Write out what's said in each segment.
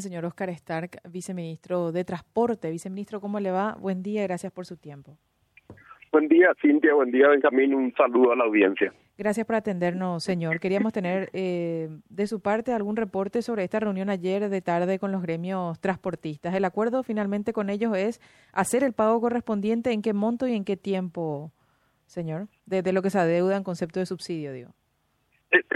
Señor Oscar Stark, viceministro de Transporte. Viceministro, ¿cómo le va? Buen día, gracias por su tiempo. Buen día, Cintia. Buen día, Benjamín. Un saludo a la audiencia. Gracias por atendernos, señor. Queríamos tener eh, de su parte algún reporte sobre esta reunión ayer de tarde con los gremios transportistas. El acuerdo finalmente con ellos es hacer el pago correspondiente en qué monto y en qué tiempo, señor, de, lo que se adeuda en concepto de subsidio, digo.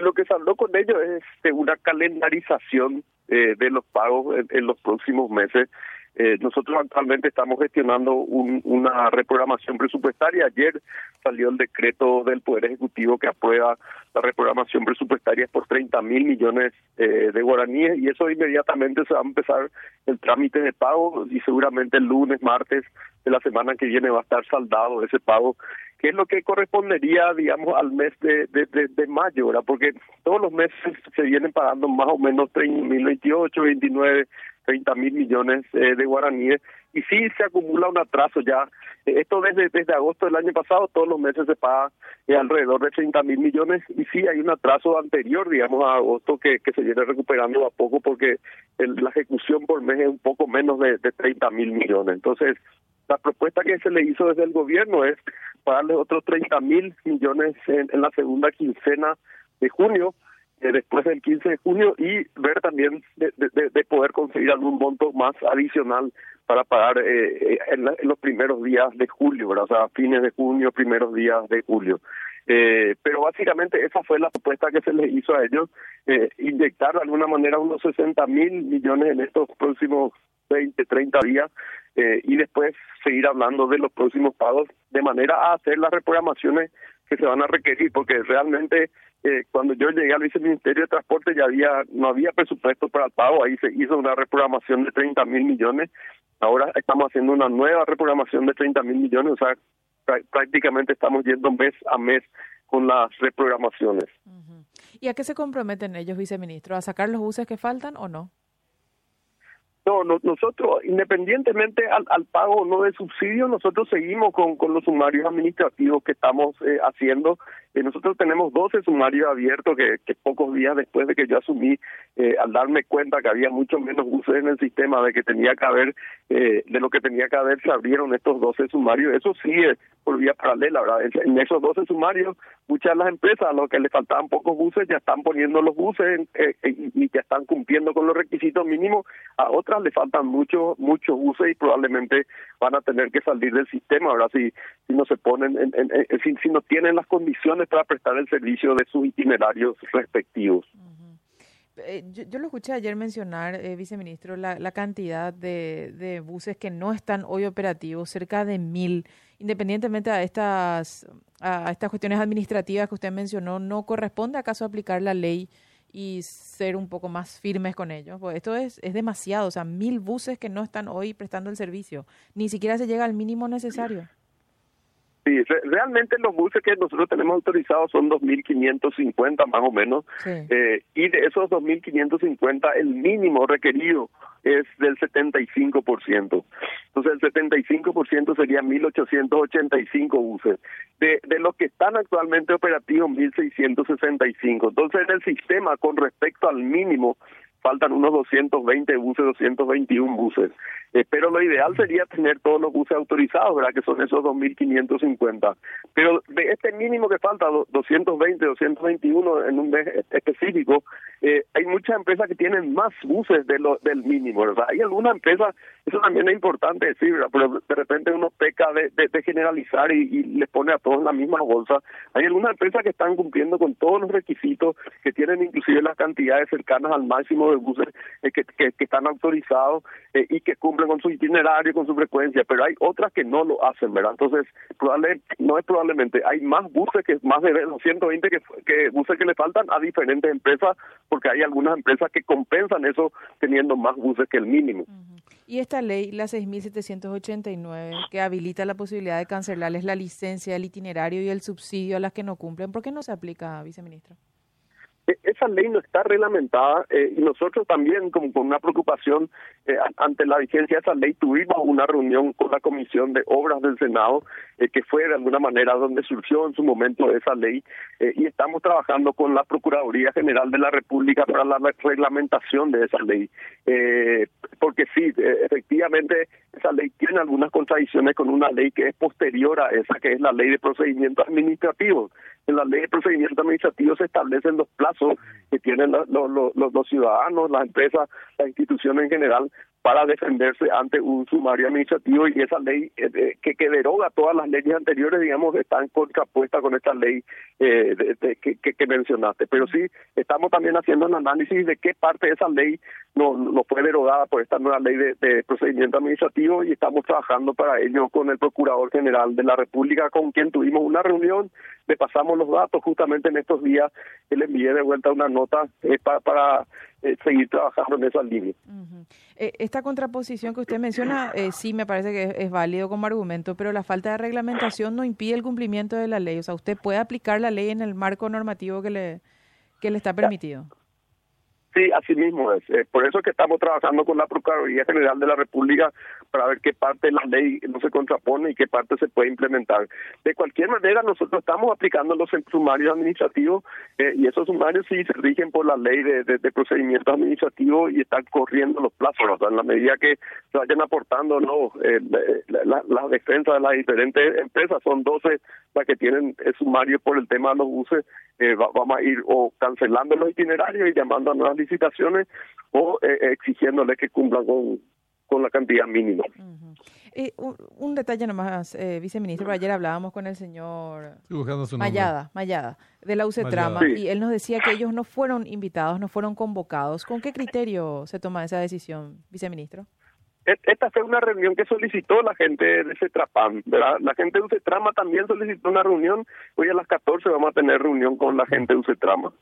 Lo que se con ellos es una calendarización eh, de los pagos en, los próximos meses. Eh, nosotros actualmente estamos gestionando una reprogramación presupuestaria. Ayer salió el decreto del Poder Ejecutivo que aprueba la reprogramación presupuestaria por 30 mil millones eh, de guaraníes y eso inmediatamente se va a empezar el trámite de pago y seguramente el lunes, martes de la semana que viene va a estar saldado ese pago que es lo que correspondería, digamos, al mes de, de, de, mayo, ¿verdad? Porque todos los meses se vienen pagando más o menos 2028, 29, 30 mil millones eh, de guaraníes y sí se acumula un atraso ya. Eh, esto desde desde agosto del año pasado, todos los meses se paga eh, alrededor de 30 mil millones y sí hay un atraso anterior, digamos, a agosto que, se viene recuperando a poco porque la ejecución por mes es un poco menos de, de 30 mil millones. Entonces, la propuesta que se le hizo desde el gobierno es pagarle otros 30 mil millones en, la segunda quincena de junio, eh, después del 15 de junio, y ver también de, de, poder conseguir algún monto más adicional para pagar eh, en, los primeros días de julio, o sea, fines de junio, primeros días de julio. Eh, pero básicamente esa fue la propuesta que se les hizo a ellos, eh, inyectar de alguna manera unos 60 mil millones en estos próximos 20, 30 días eh, y después seguir hablando de los próximos pagos de manera a hacer las reprogramaciones que se van a requerir, porque realmente eh, cuando yo llegué al viceministerio de Transporte ya había no había presupuesto para el pago, ahí se hizo una reprogramación de 30 mil millones, ahora estamos haciendo una nueva reprogramación de 30 mil millones, o sea, prácticamente estamos yendo mes a mes con las reprogramaciones. ¿Y a qué se comprometen ellos, viceministro? ¿A sacar los buses que faltan o no? No, nosotros, independientemente al, al pago o no de subsidio, nosotros seguimos con, con los sumarios administrativos que estamos eh, haciendo. Eh, nosotros tenemos 12 sumarios abiertos que, pocos días después de que yo asumí, eh, al darme cuenta que había mucho menos buses en el sistema, de que tenía que haber, de lo que tenía que haber, se abrieron estos 12 sumarios. Eso sigue por vía paralela, ¿verdad? En, esos 12 sumarios, muchas de las empresas a los que le faltaban pocos buses ya están poniendo los buses y ya están cumpliendo con los requisitos mínimos. A otras le faltan muchos muchos buses y probablemente van a tener que salir del sistema ahora si si no se ponen en, si, si, no tienen las condiciones para prestar el servicio de sus itinerarios respectivos eh, yo, lo escuché ayer mencionar, eh, viceministro, la, cantidad de, de, buses que no están hoy operativos, cerca de mil, independientemente a estas, a estas cuestiones administrativas que usted mencionó, ¿no corresponde acaso aplicar la ley y ser un poco más firmes con ellos. Pues esto es, es demasiado, o sea, mil buses que no están hoy prestando el servicio, ni siquiera se llega al mínimo necesario. Sí, realmente los buses que nosotros tenemos autorizados son 2.550 más o menos, eh, y de esos 2.550 el mínimo requerido es del 75%. Entonces el 75% sería 1.885 buses. De, de los que están actualmente operativos, 1.665. Entonces en el sistema con respecto al mínimo faltan unos 220 buses, 221 buses. Eh, pero lo ideal sería tener todos los buses autorizados, ¿verdad? Que son esos 2.550. Pero de este mínimo que falta, 220, 221 en un mes específico, eh, hay muchas empresas que tienen más buses del mínimo, ¿verdad? Hay algunas empresas, eso también es importante decir. Pero de repente uno peca de, generalizar y, y, les pone a todos la misma bolsa. Hay algunas empresas que están cumpliendo con todos los requisitos, que tienen inclusive las cantidades cercanas al máximo de buses eh, que, que, están autorizados eh, y que cumplen con su itinerario, con su frecuencia, pero hay otras que no lo hacen, ¿verdad? Entonces, probablemente, no es probablemente, hay más buses que, más de 220 que, que buses que le faltan a diferentes empresas, porque hay algunas empresas que compensan eso teniendo más buses que el mínimo. Y esta ley, la 6.789, que habilita la posibilidad de cancelarles la licencia, el itinerario y el subsidio a las que no cumplen, ¿por qué no se aplica, viceministro? E, esa ley no está reglamentada eh, y nosotros también, como con una preocupación eh, ante la vigencia de esa ley, tuvimos una reunión con la Comisión de Obras del Senado, eh, que fue de alguna manera donde surgió en su momento esa ley, y estamos trabajando con la Procuraduría General de la República para la reglamentación de esa ley. porque sí, efectivamente, esa ley tiene algunas contradicciones con una ley que es posterior a esa, que es la ley de procedimientos administrativos. En la ley de procedimientos administrativos se establecen los plazos que tienen los, los, los, ciudadanos, las empresas, las instituciones en general para defenderse ante un sumario administrativo y esa ley eh, que, que deroga todas las leyes anteriores, digamos, está en contrapuesta con esta ley eh, de, que, que, mencionaste. Pero sí, estamos también haciendo un análisis de qué parte de esa ley no, no fue derogada por esta nueva ley de, de procedimiento administrativo y estamos trabajando para ello con el Procurador General de la República, con quien tuvimos una reunión, le pasamos los datos justamente en estos días, le envié de vuelta una nota eh, para, para seguir trabajando en esa línea. Eh, esta contraposición que usted menciona eh, sí me parece que es, válido como argumento, pero la falta de reglamentación no impide el cumplimiento de la ley. O sea, usted puede aplicar la ley en el marco normativo que le, que le está permitido. Sí, así mismo es. Eh, por eso es que estamos trabajando con la Procuraduría General de la República para ver qué parte de la ley no se contrapone y qué parte se puede implementar. De cualquier manera, nosotros estamos aplicando los sumarios administrativos eh, y esos sumarios sí se rigen por la ley de, de, procedimientos administrativos y están corriendo los plazos. O sea, en la medida que se vayan aportando no eh, la, la, defensa de las diferentes empresas, son 12 las que tienen sumarios por el tema de los buses, vamos a ir o cancelando los itinerarios y llamando a nuevas licitaciones o eh, exigiéndole que cumplan con, con la cantidad mínima. Eh, un, detalle nomás, eh, viceministro, ayer hablábamos con el señor Mayada, Mayada, de la UCETRAMA, y él nos decía que ellos no fueron invitados, no fueron convocados. ¿Con qué criterio se toma esa decisión, viceministro? E, esta fue una reunión que solicitó la gente de CETRAPAM, ¿verdad? La gente de UCETRAMA también solicitó una reunión. Hoy a las 14 vamos a tener reunión con la gente de UCETRAMA.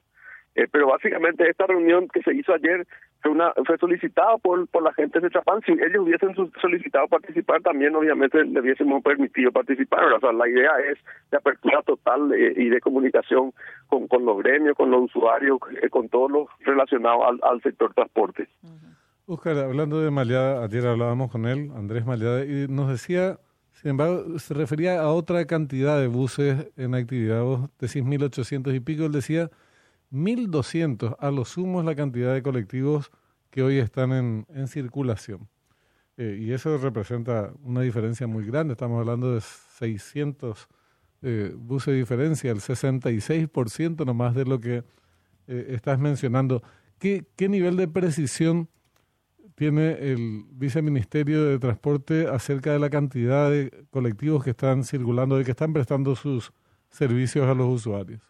Eh, pero básicamente esta reunión que se hizo ayer fue una fue solicitada por por la gente de Chapán. Si ellos hubiesen solicitado participar, también obviamente le hubiésemos permitido participar. O sea, la idea es de apertura total eh, y de comunicación con, con los gremios, con los usuarios, eh, con todos los relacionados al, sector transporte. Oscar, hablando de Maliada, ayer hablábamos con él, Andrés Maliada, y nos decía, sin embargo, se refería a otra cantidad de buses en actividad. Vos decís 1.800 y pico, él decía 1.200 a lo sumo es la cantidad de colectivos que hoy están en, en circulación. Eh, y eso representa una diferencia muy grande. Estamos hablando de 600 eh, buses de diferencia, el 66% nomás de lo que eh, estás mencionando. ¿Qué, ¿Qué nivel de precisión tiene el viceministerio de Transporte acerca de la cantidad de colectivos que están circulando y que están prestando sus servicios a los usuarios?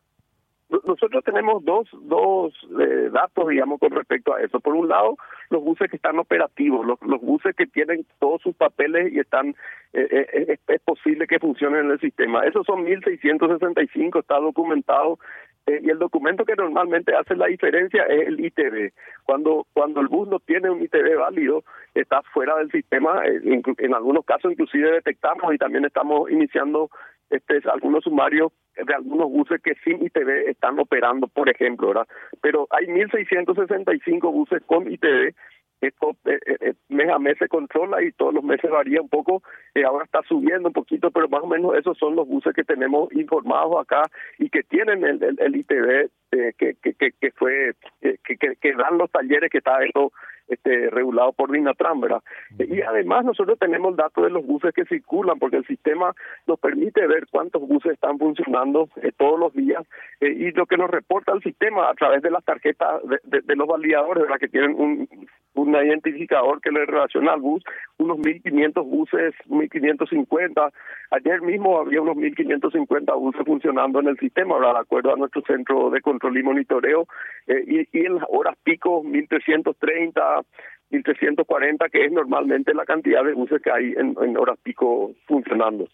Nosotros tenemos dos, dos eh, datos, digamos, con respecto a eso. Por un lado, los buses que están operativos, los, los buses que tienen todos sus papeles y están, eh, eh, es, posible que funcionen en el sistema. Esos son 1.665, está documentado. y el documento que normalmente hace la diferencia es el ITV. Cuando, cuando el bus no tiene un ITV válido, está fuera del sistema. En, en algunos casos inclusive detectamos y también estamos iniciando este, algunos sumarios de algunos buses que sin ITV están operando, por ejemplo, ¿verdad? Pero hay 1.665 buses con ITV esto eh, eh, eh, mes a mes se controla y todos los meses varía un poco, eh, ahora está subiendo un poquito, pero más o menos esos son los buses que tenemos informados acá y que tienen el, el, ITV que, que, que, que, fue, que, que, que dan los talleres que está eso este, regulado por Dinatran, ¿verdad? Y además nosotros tenemos datos de los buses que circulan, porque el sistema nos permite ver cuántos buses están funcionando eh, todos los días eh, y lo que nos reporta el sistema a través de las tarjetas de, de, los validadores, ¿verdad? Que tienen un, un identificador que le relaciona al bus, unos 1.500 buses, 1.550. Ayer mismo había unos 1.550 buses funcionando en el sistema, ¿verdad? De acuerdo a nuestro centro de control y monitoreo. Eh, y, y en las horas pico, 1.330 1340, que es normalmente la cantidad de buses que hay en, horas pico funcionando.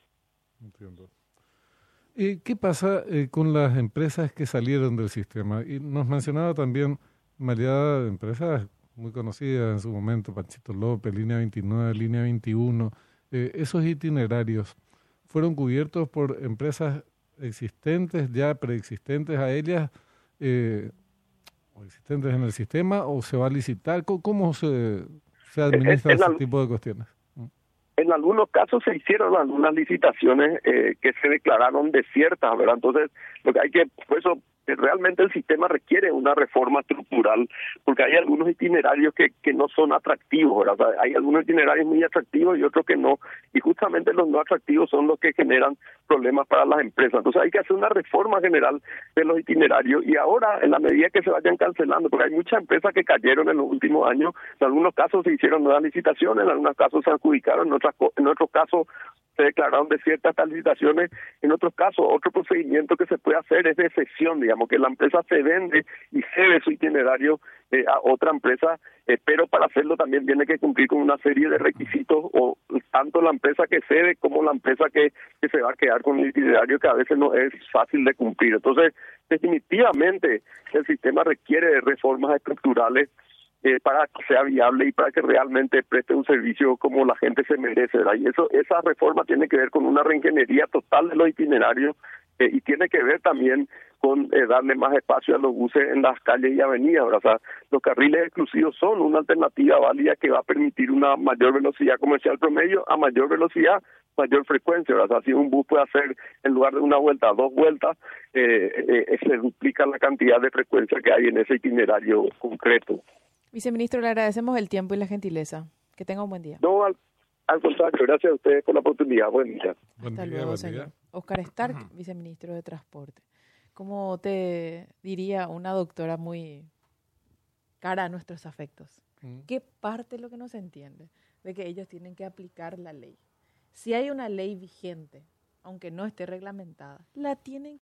¿Y qué pasa eh, con las empresas que salieron del sistema? Y nos mencionaba también María, empresas muy conocidas en su momento, Panchito López, Línea 29, Línea 21. Eh, esos itinerarios fueron cubiertos por empresas existentes, ya preexistentes a ellas, eh, existentes en el sistema o se va a licitar? ¿Cómo, se, se administra ese tipo de cuestiones? En algunos casos se hicieron algunas licitaciones eh, que se declararon desiertas, ¿verdad? Entonces, lo que hay que, por eso realmente el sistema requiere una reforma estructural, porque hay algunos itinerarios que, no son atractivos, ¿verdad? hay algunos itinerarios muy atractivos y otros que no, y justamente los no atractivos son los que generan problemas para las empresas. Entonces hay que hacer una reforma general de los itinerarios y ahora, en la medida que se vayan cancelando, porque hay muchas empresas que cayeron en los últimos años, en algunos casos se hicieron nuevas licitaciones, en algunos casos se adjudicaron, en, en otros casos se declararon de ciertas licitaciones, en otros casos otro procedimiento que se puede hacer es de excepción, digamos, que la empresa se vende y cede su itinerario eh, a otra empresa, eh, pero para hacerlo también tiene que cumplir con una serie de requisitos, o tanto la empresa que cede como la empresa que, que se va a quedar con el itinerario que a veces no es fácil de cumplir. Entonces, definitivamente el sistema requiere de reformas estructurales eh, para que sea viable y para que realmente preste un servicio como la gente se merece. ¿verdad? Y eso, esa reforma tiene que ver con una reingeniería total de los itinerarios eh, y tiene que ver también con eh, darle más espacio a los buses en las calles y avenidas. Sea, los carriles exclusivos son una alternativa válida que va a permitir una mayor velocidad comercial promedio a mayor velocidad, mayor frecuencia. O sea, si un bus puede hacer en lugar de una vuelta, dos vueltas, eh, se duplica la cantidad de frecuencia que hay en ese itinerario concreto. Viceministro, le agradecemos el tiempo y la gentileza. Que tenga un buen día. No, al, contrario, gracias a ustedes por la oportunidad. Buen día. Hasta luego, señor. Oscar Stark, viceministro de Transporte. Como te diría una doctora muy cara a nuestros afectos? ¿Qué parte es lo que no se entiende? De que ellos tienen que aplicar la ley. Si hay una ley vigente, aunque no esté reglamentada, la tienen